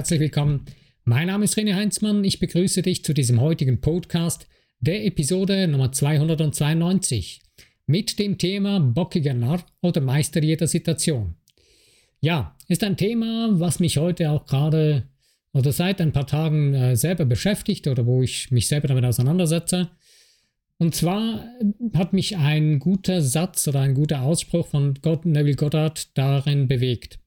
herzlich willkommen. Mein Name ist René Heinzmann. Ich begrüße dich zu diesem heutigen Podcast, der Episode Nummer 292 mit dem Thema bockiger Narr oder Meister jeder Situation. Ja, ist ein Thema, was mich heute auch gerade oder seit ein paar Tagen äh, selber beschäftigt oder wo ich mich selber damit auseinandersetze. Und zwar hat mich ein guter Satz oder ein guter Ausspruch von God, Neville Goddard darin bewegt.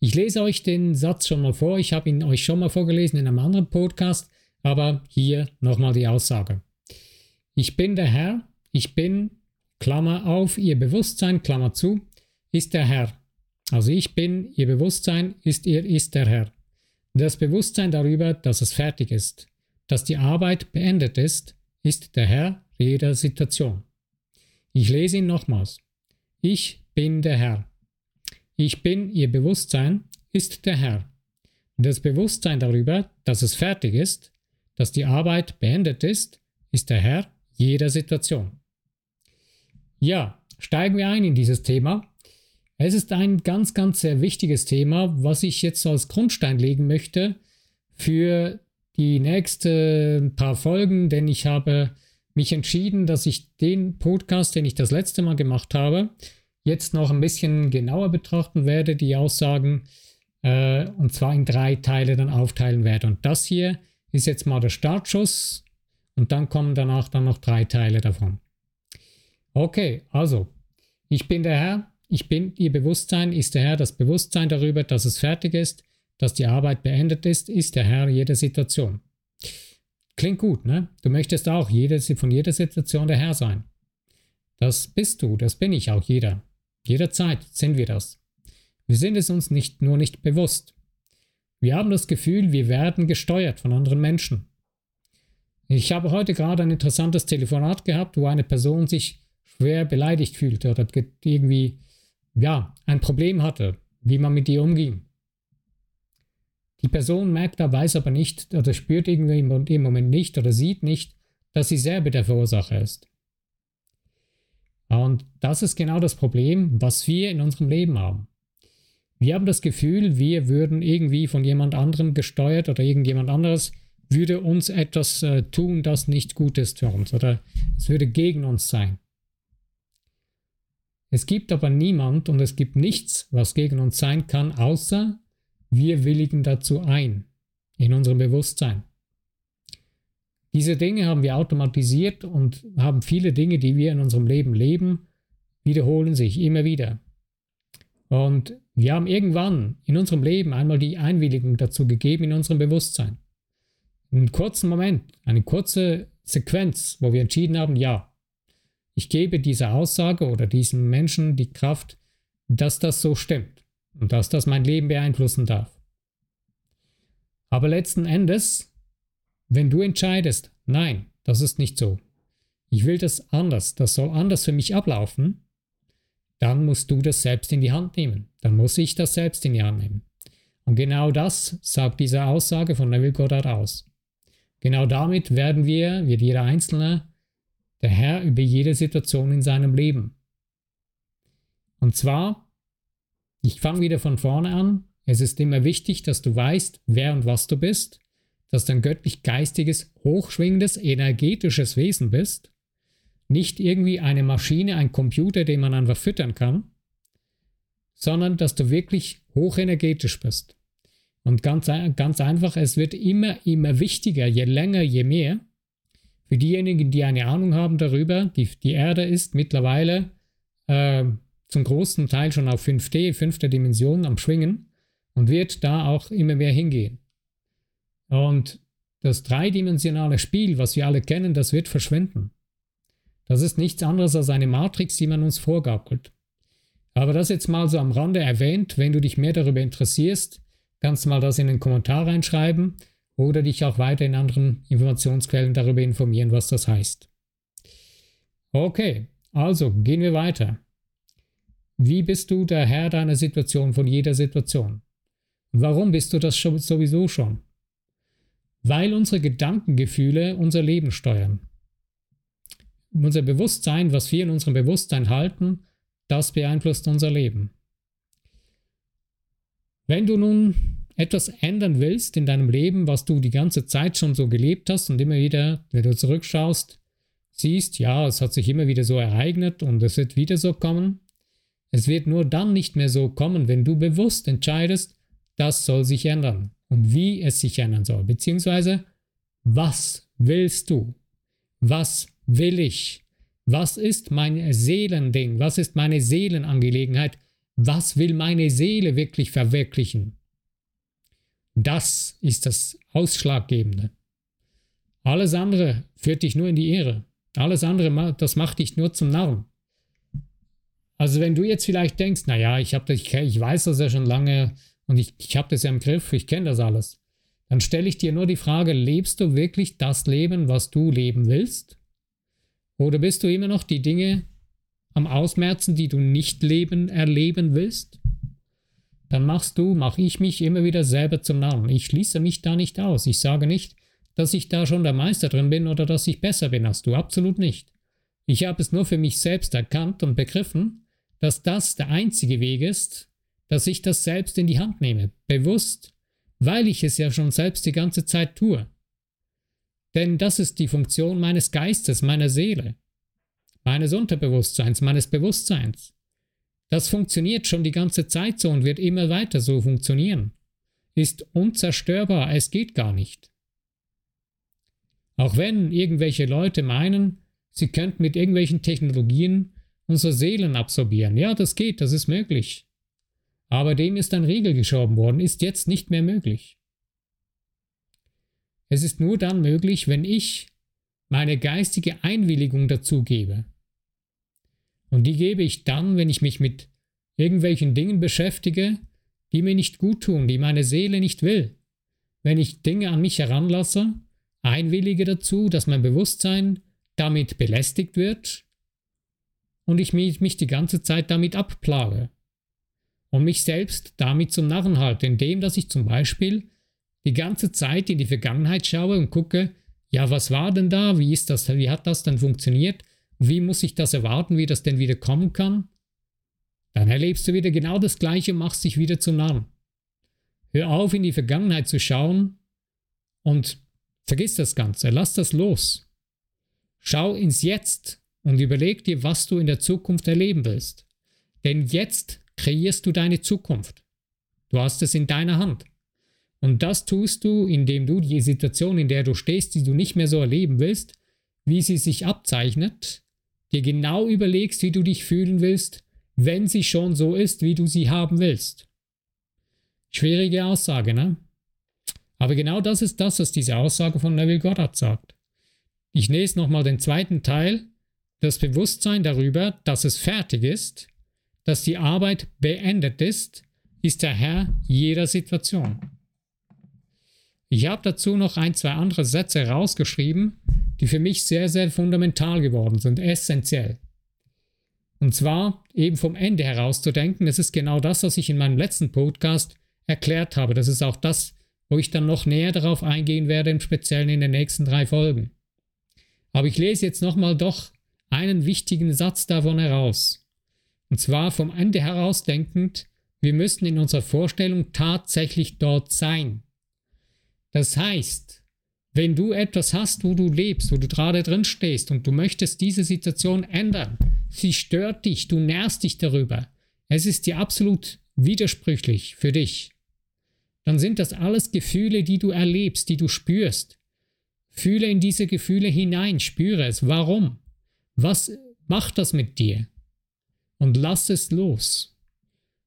Ich lese euch den Satz schon mal vor. Ich habe ihn euch schon mal vorgelesen in einem anderen Podcast, aber hier nochmal die Aussage. Ich bin der Herr, ich bin, Klammer auf, ihr Bewusstsein, Klammer zu, ist der Herr. Also ich bin, ihr Bewusstsein ist ihr, ist der Herr. Das Bewusstsein darüber, dass es fertig ist, dass die Arbeit beendet ist, ist der Herr jeder Situation. Ich lese ihn nochmals. Ich bin der Herr. Ich bin ihr Bewusstsein ist der Herr. Das Bewusstsein darüber, dass es fertig ist, dass die Arbeit beendet ist, ist der Herr jeder Situation. Ja, steigen wir ein in dieses Thema. Es ist ein ganz, ganz sehr wichtiges Thema, was ich jetzt als Grundstein legen möchte für die nächsten paar Folgen, denn ich habe mich entschieden, dass ich den Podcast, den ich das letzte Mal gemacht habe, jetzt noch ein bisschen genauer betrachten werde, die Aussagen, äh, und zwar in drei Teile dann aufteilen werde. Und das hier ist jetzt mal der Startschuss und dann kommen danach dann noch drei Teile davon. Okay, also, ich bin der Herr, ich bin, ihr Bewusstsein ist der Herr, das Bewusstsein darüber, dass es fertig ist, dass die Arbeit beendet ist, ist der Herr jeder Situation. Klingt gut, ne? Du möchtest auch jede, von jeder Situation der Herr sein. Das bist du, das bin ich auch jeder. Jederzeit sind wir das. Wir sind es uns nicht nur nicht bewusst. Wir haben das Gefühl, wir werden gesteuert von anderen Menschen. Ich habe heute gerade ein interessantes Telefonat gehabt, wo eine Person sich schwer beleidigt fühlte oder irgendwie ja, ein Problem hatte, wie man mit ihr umging. Die Person merkt da, weiß aber nicht oder spürt irgendwie im Moment nicht oder sieht nicht, dass sie selber der Verursacher ist. Und das ist genau das Problem, was wir in unserem Leben haben. Wir haben das Gefühl, wir würden irgendwie von jemand anderem gesteuert oder irgendjemand anderes würde uns etwas äh, tun, das nicht gut ist für uns oder es würde gegen uns sein. Es gibt aber niemand und es gibt nichts, was gegen uns sein kann, außer wir willigen dazu ein in unserem Bewusstsein. Diese Dinge haben wir automatisiert und haben viele Dinge, die wir in unserem Leben leben, wiederholen sich immer wieder. Und wir haben irgendwann in unserem Leben einmal die Einwilligung dazu gegeben in unserem Bewusstsein. Einen kurzen Moment, eine kurze Sequenz, wo wir entschieden haben, ja, ich gebe dieser Aussage oder diesem Menschen die Kraft, dass das so stimmt und dass das mein Leben beeinflussen darf. Aber letzten Endes wenn du entscheidest, nein, das ist nicht so, ich will das anders, das soll anders für mich ablaufen, dann musst du das selbst in die Hand nehmen. Dann muss ich das selbst in die Hand nehmen. Und genau das sagt diese Aussage von Neville Goddard aus. Genau damit werden wir, wird jeder Einzelne, der Herr über jede Situation in seinem Leben. Und zwar, ich fange wieder von vorne an, es ist immer wichtig, dass du weißt, wer und was du bist dass du ein göttlich-geistiges, hochschwingendes, energetisches Wesen bist, nicht irgendwie eine Maschine, ein Computer, den man einfach füttern kann, sondern dass du wirklich hochenergetisch bist. Und ganz, ganz einfach, es wird immer, immer wichtiger, je länger, je mehr. Für diejenigen, die eine Ahnung haben darüber, die, die Erde ist mittlerweile äh, zum großen Teil schon auf 5D, fünfter Dimension am Schwingen und wird da auch immer mehr hingehen. Und das dreidimensionale Spiel, was wir alle kennen, das wird verschwinden. Das ist nichts anderes als eine Matrix, die man uns vorgaukelt. Aber das jetzt mal so am Rande erwähnt, wenn du dich mehr darüber interessierst, kannst du mal das in den Kommentar reinschreiben oder dich auch weiter in anderen Informationsquellen darüber informieren, was das heißt. Okay, also gehen wir weiter. Wie bist du der Herr deiner Situation von jeder Situation? Warum bist du das sowieso schon? Weil unsere Gedankengefühle unser Leben steuern. Unser Bewusstsein, was wir in unserem Bewusstsein halten, das beeinflusst unser Leben. Wenn du nun etwas ändern willst in deinem Leben, was du die ganze Zeit schon so gelebt hast und immer wieder, wenn du zurückschaust, siehst, ja, es hat sich immer wieder so ereignet und es wird wieder so kommen. Es wird nur dann nicht mehr so kommen, wenn du bewusst entscheidest, das soll sich ändern und wie es sich ändern soll, beziehungsweise was willst du? Was will ich? Was ist mein Seelending? Was ist meine Seelenangelegenheit? Was will meine Seele wirklich verwirklichen? Das ist das Ausschlaggebende. Alles andere führt dich nur in die Irre. Alles andere, das macht dich nur zum Narren. Also wenn du jetzt vielleicht denkst, naja, ich, ich, ich weiß das ja schon lange und ich, ich habe das ja im Griff, ich kenne das alles, dann stelle ich dir nur die Frage, lebst du wirklich das Leben, was du leben willst? Oder bist du immer noch die Dinge am Ausmerzen, die du nicht leben, erleben willst? dann machst du, mache ich mich immer wieder selber zum Narren. Ich schließe mich da nicht aus. Ich sage nicht, dass ich da schon der Meister drin bin oder dass ich besser bin als du. Absolut nicht. Ich habe es nur für mich selbst erkannt und begriffen, dass das der einzige Weg ist, dass ich das selbst in die Hand nehme. Bewusst, weil ich es ja schon selbst die ganze Zeit tue. Denn das ist die Funktion meines Geistes, meiner Seele, meines Unterbewusstseins, meines Bewusstseins. Das funktioniert schon die ganze Zeit so und wird immer weiter so funktionieren. Ist unzerstörbar, es geht gar nicht. Auch wenn irgendwelche Leute meinen, sie könnten mit irgendwelchen Technologien unsere Seelen absorbieren. Ja, das geht, das ist möglich. Aber dem ist ein Riegel geschoben worden, ist jetzt nicht mehr möglich. Es ist nur dann möglich, wenn ich meine geistige Einwilligung dazu gebe. Und die gebe ich dann, wenn ich mich mit irgendwelchen Dingen beschäftige, die mir nicht gut tun, die meine Seele nicht will. Wenn ich Dinge an mich heranlasse, einwillige dazu, dass mein Bewusstsein damit belästigt wird und ich mich, mich die ganze Zeit damit abplage und mich selbst damit zum Narren halte, indem dass ich zum Beispiel die ganze Zeit in die Vergangenheit schaue und gucke, ja, was war denn da, wie ist das, wie hat das denn funktioniert wie muss ich das erwarten, wie das denn wieder kommen kann? Dann erlebst du wieder genau das Gleiche und machst dich wieder zum Narren. Hör auf, in die Vergangenheit zu schauen und vergiss das Ganze, lass das los. Schau ins Jetzt und überleg dir, was du in der Zukunft erleben willst. Denn jetzt kreierst du deine Zukunft. Du hast es in deiner Hand. Und das tust du, indem du die Situation, in der du stehst, die du nicht mehr so erleben willst, wie sie sich abzeichnet, dir genau überlegst, wie du dich fühlen willst, wenn sie schon so ist, wie du sie haben willst. Schwierige Aussage, ne? Aber genau das ist das, was diese Aussage von Neville Goddard sagt. Ich lese nochmal den zweiten Teil. Das Bewusstsein darüber, dass es fertig ist, dass die Arbeit beendet ist, ist der Herr jeder Situation. Ich habe dazu noch ein, zwei andere Sätze rausgeschrieben, die für mich sehr, sehr fundamental geworden sind, essentiell. Und zwar eben vom Ende heraus zu denken, das ist genau das, was ich in meinem letzten Podcast erklärt habe. Das ist auch das, wo ich dann noch näher darauf eingehen werde, im Speziellen in den nächsten drei Folgen. Aber ich lese jetzt nochmal doch einen wichtigen Satz davon heraus. Und zwar vom Ende heraus denkend, wir müssen in unserer Vorstellung tatsächlich dort sein. Das heißt, wenn du etwas hast, wo du lebst, wo du gerade drin stehst und du möchtest diese Situation ändern, sie stört dich, du nährst dich darüber, es ist dir absolut widersprüchlich für dich, dann sind das alles Gefühle, die du erlebst, die du spürst. Fühle in diese Gefühle hinein, spüre es. Warum? Was macht das mit dir? Und lass es los.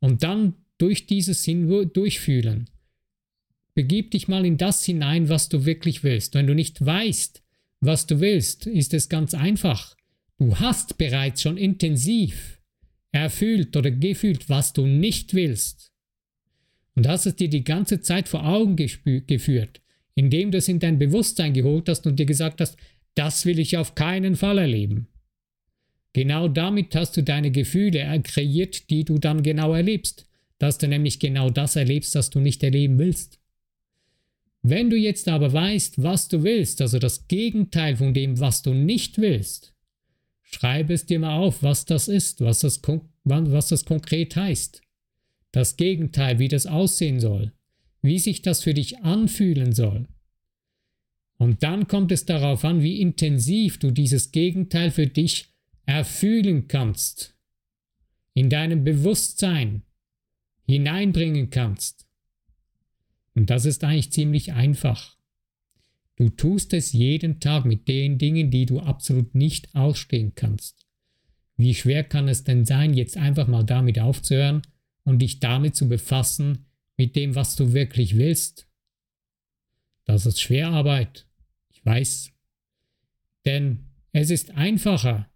Und dann durch dieses Hindurchfühlen Begib dich mal in das hinein, was du wirklich willst. Wenn du nicht weißt, was du willst, ist es ganz einfach. Du hast bereits schon intensiv erfüllt oder gefühlt, was du nicht willst. Und hast es dir die ganze Zeit vor Augen geführt, indem du es in dein Bewusstsein geholt hast und dir gesagt hast, das will ich auf keinen Fall erleben. Genau damit hast du deine Gefühle kreiert, die du dann genau erlebst, dass du nämlich genau das erlebst, was du nicht erleben willst. Wenn du jetzt aber weißt, was du willst, also das Gegenteil von dem, was du nicht willst, schreibe es dir mal auf, was das ist, was das, was das konkret heißt. Das Gegenteil, wie das aussehen soll, wie sich das für dich anfühlen soll. Und dann kommt es darauf an, wie intensiv du dieses Gegenteil für dich erfühlen kannst, in deinem Bewusstsein hineinbringen kannst. Und das ist eigentlich ziemlich einfach. Du tust es jeden Tag mit den Dingen, die du absolut nicht ausstehen kannst. Wie schwer kann es denn sein, jetzt einfach mal damit aufzuhören und dich damit zu befassen, mit dem, was du wirklich willst? Das ist Schwerarbeit, ich weiß. Denn es ist einfacher,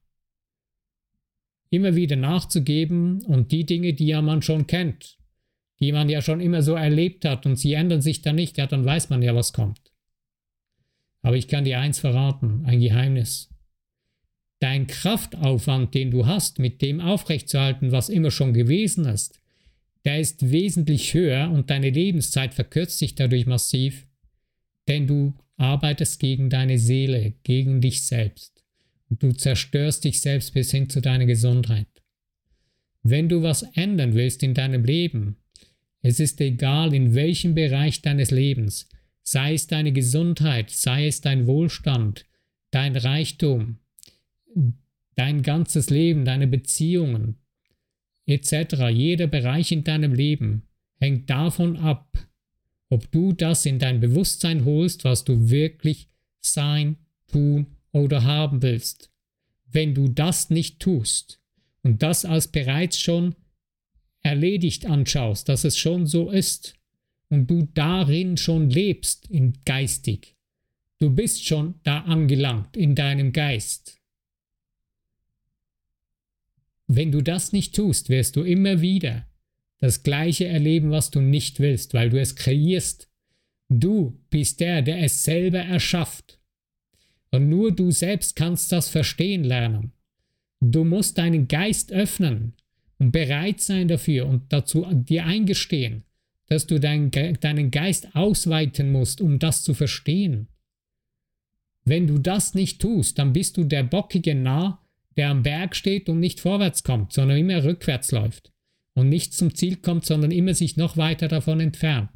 immer wieder nachzugeben und die Dinge, die ja man schon kennt, die man ja schon immer so erlebt hat und sie ändern sich dann nicht, ja, dann weiß man ja, was kommt. Aber ich kann dir eins verraten, ein Geheimnis. Dein Kraftaufwand, den du hast, mit dem aufrechtzuerhalten, was immer schon gewesen ist, der ist wesentlich höher und deine Lebenszeit verkürzt sich dadurch massiv, denn du arbeitest gegen deine Seele, gegen dich selbst. Du zerstörst dich selbst bis hin zu deiner Gesundheit. Wenn du was ändern willst in deinem Leben, es ist egal in welchem Bereich deines Lebens, sei es deine Gesundheit, sei es dein Wohlstand, dein Reichtum, dein ganzes Leben, deine Beziehungen etc., jeder Bereich in deinem Leben hängt davon ab, ob du das in dein Bewusstsein holst, was du wirklich sein, tun oder haben willst. Wenn du das nicht tust und das als bereits schon erledigt anschaust, dass es schon so ist, und du darin schon lebst, in geistig. Du bist schon da angelangt in deinem Geist. Wenn du das nicht tust, wirst du immer wieder das Gleiche erleben, was du nicht willst, weil du es kreierst. Du bist der, der es selber erschafft. Und nur du selbst kannst das verstehen lernen. Du musst deinen Geist öffnen und bereit sein dafür und dazu dir eingestehen, dass du dein, deinen Geist ausweiten musst, um das zu verstehen. Wenn du das nicht tust, dann bist du der bockige Narr, der am Berg steht und nicht vorwärts kommt, sondern immer rückwärts läuft und nicht zum Ziel kommt, sondern immer sich noch weiter davon entfernt.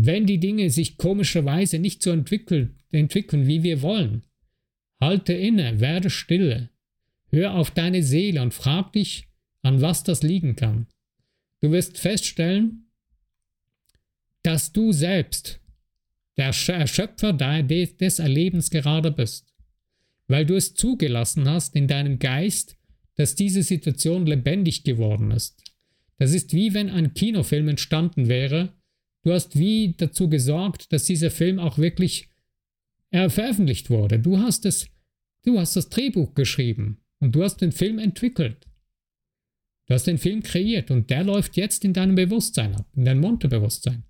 Wenn die Dinge sich komischerweise nicht so entwickeln, entwickeln, wie wir wollen, halte inne, werde stille, hör auf deine Seele und frag dich, an was das liegen kann. Du wirst feststellen, dass du selbst der Schöpfer des Erlebens gerade bist, weil du es zugelassen hast in deinem Geist, dass diese Situation lebendig geworden ist. Das ist wie wenn ein Kinofilm entstanden wäre. Du hast wie dazu gesorgt, dass dieser Film auch wirklich äh, veröffentlicht wurde. Du hast es, du hast das Drehbuch geschrieben und du hast den Film entwickelt. Du hast den Film kreiert und der läuft jetzt in deinem Bewusstsein ab, in deinem Unterbewusstsein.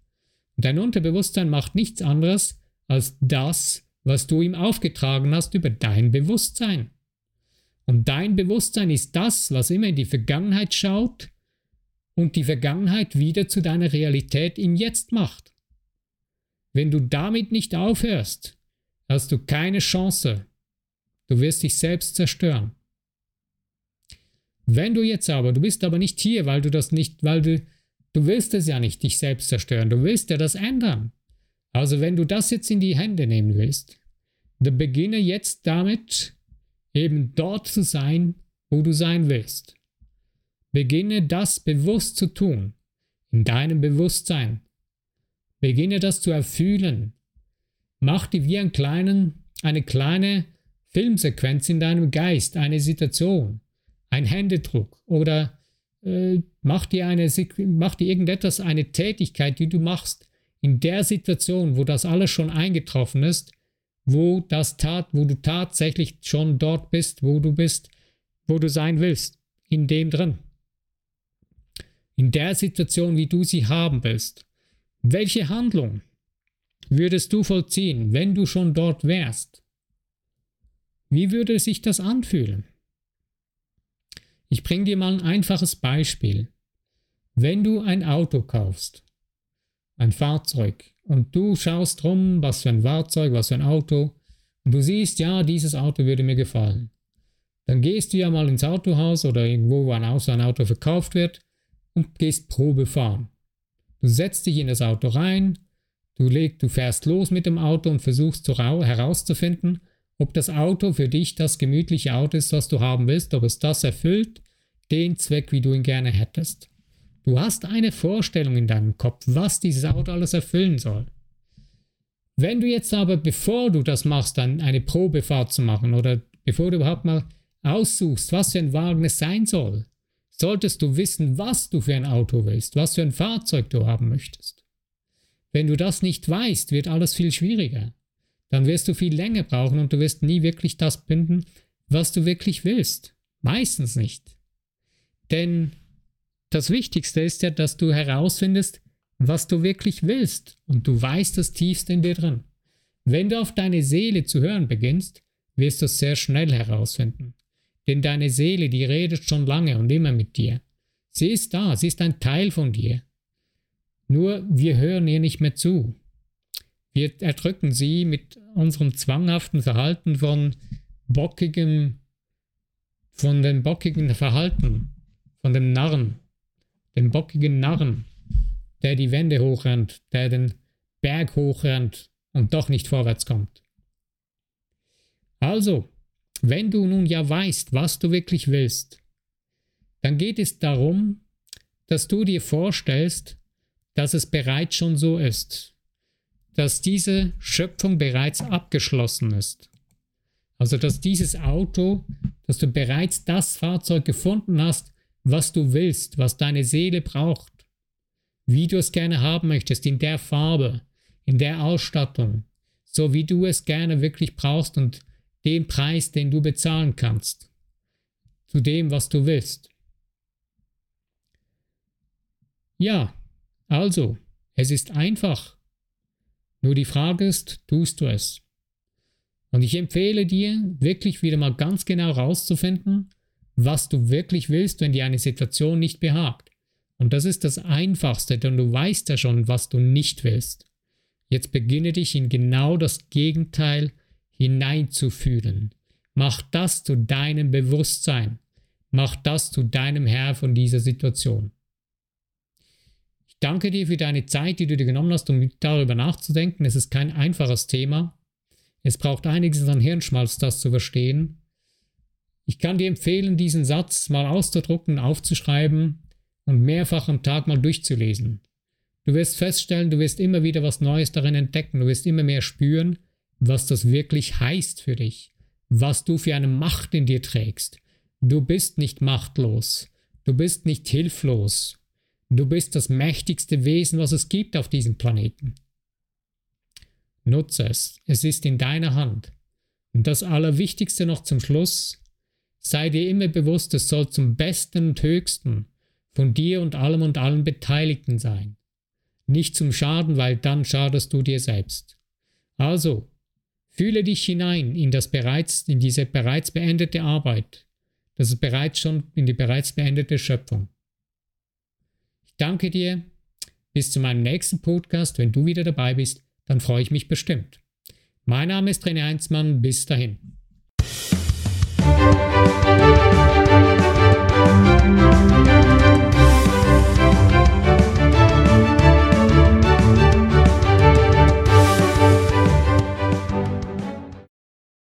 Und dein Unterbewusstsein macht nichts anderes als das, was du ihm aufgetragen hast über dein Bewusstsein. Und dein Bewusstsein ist das, was immer in die Vergangenheit schaut und die Vergangenheit wieder zu deiner Realität im Jetzt macht. Wenn du damit nicht aufhörst, hast du keine Chance. Du wirst dich selbst zerstören. Wenn du jetzt aber, du bist aber nicht hier, weil du das nicht, weil du, du willst es ja nicht dich selbst zerstören, du willst ja das ändern. Also wenn du das jetzt in die Hände nehmen willst, dann beginne jetzt damit, eben dort zu sein, wo du sein willst. Beginne das bewusst zu tun, in deinem Bewusstsein. Beginne das zu erfühlen. Mach dir wie einen kleinen, eine kleine Filmsequenz in deinem Geist, eine Situation ein Händedruck oder äh, mach, dir eine, mach dir irgendetwas, eine Tätigkeit, die du machst in der Situation, wo das alles schon eingetroffen ist, wo das tat, wo du tatsächlich schon dort bist, wo du bist, wo du sein willst, in dem drin. In der Situation, wie du sie haben willst. Welche Handlung würdest du vollziehen, wenn du schon dort wärst? Wie würde sich das anfühlen? Ich bringe dir mal ein einfaches Beispiel. Wenn du ein Auto kaufst, ein Fahrzeug, und du schaust rum, was für ein Fahrzeug, was für ein Auto, und du siehst, ja, dieses Auto würde mir gefallen, dann gehst du ja mal ins Autohaus oder irgendwo, wo ein Auto, ein Auto verkauft wird, und gehst Probe fahren. Du setzt dich in das Auto rein, du, leg, du fährst los mit dem Auto und versuchst herauszufinden, ob das Auto für dich das gemütliche Auto ist, was du haben willst, ob es das erfüllt, den Zweck, wie du ihn gerne hättest. Du hast eine Vorstellung in deinem Kopf, was dieses Auto alles erfüllen soll. Wenn du jetzt aber, bevor du das machst, dann eine Probefahrt zu machen oder bevor du überhaupt mal aussuchst, was für ein Wagen es sein soll, solltest du wissen, was du für ein Auto willst, was für ein Fahrzeug du haben möchtest. Wenn du das nicht weißt, wird alles viel schwieriger. Dann wirst du viel länger brauchen und du wirst nie wirklich das binden, was du wirklich willst. Meistens nicht. Denn das Wichtigste ist ja, dass du herausfindest, was du wirklich willst und du weißt das tiefste in dir drin. Wenn du auf deine Seele zu hören beginnst, wirst du es sehr schnell herausfinden. Denn deine Seele, die redet schon lange und immer mit dir. Sie ist da, sie ist ein Teil von dir. Nur wir hören ihr nicht mehr zu. Wir erdrücken sie mit unserem zwanghaften Verhalten von bockigem, von dem bockigen Verhalten, von dem Narren, dem bockigen Narren, der die Wände hochrennt, der den Berg hochrennt und doch nicht vorwärts kommt. Also, wenn du nun ja weißt, was du wirklich willst, dann geht es darum, dass du dir vorstellst, dass es bereits schon so ist, dass diese Schöpfung bereits abgeschlossen ist. Also dass dieses Auto, dass du bereits das Fahrzeug gefunden hast, was du willst, was deine Seele braucht, wie du es gerne haben möchtest, in der Farbe, in der Ausstattung, so wie du es gerne wirklich brauchst und den Preis, den du bezahlen kannst, zu dem, was du willst. Ja, also, es ist einfach. Nur die Frage ist, tust du es? Und ich empfehle dir, wirklich wieder mal ganz genau herauszufinden, was du wirklich willst, wenn dir eine Situation nicht behagt. Und das ist das Einfachste, denn du weißt ja schon, was du nicht willst. Jetzt beginne dich in genau das Gegenteil hineinzufühlen. Mach das zu deinem Bewusstsein. Mach das zu deinem Herr von dieser Situation. Ich danke dir für deine Zeit, die du dir genommen hast, um darüber nachzudenken. Es ist kein einfaches Thema. Es braucht einiges an Hirnschmalz, das zu verstehen. Ich kann dir empfehlen, diesen Satz mal auszudrucken, aufzuschreiben und mehrfach am Tag mal durchzulesen. Du wirst feststellen, du wirst immer wieder was Neues darin entdecken, du wirst immer mehr spüren, was das wirklich heißt für dich, was du für eine Macht in dir trägst. Du bist nicht machtlos, du bist nicht hilflos, du bist das mächtigste Wesen, was es gibt auf diesem Planeten. Nutze es, es ist in deiner Hand. Und das Allerwichtigste noch zum Schluss, sei dir immer bewusst, es soll zum Besten und Höchsten von dir und allem und allen Beteiligten sein. Nicht zum Schaden, weil dann schadest du dir selbst. Also, Fühle dich hinein in das bereits, in diese bereits beendete Arbeit. Das ist bereits schon in die bereits beendete Schöpfung. Ich danke dir. Bis zu meinem nächsten Podcast. Wenn du wieder dabei bist, dann freue ich mich bestimmt. Mein Name ist René Heinzmann. Bis dahin.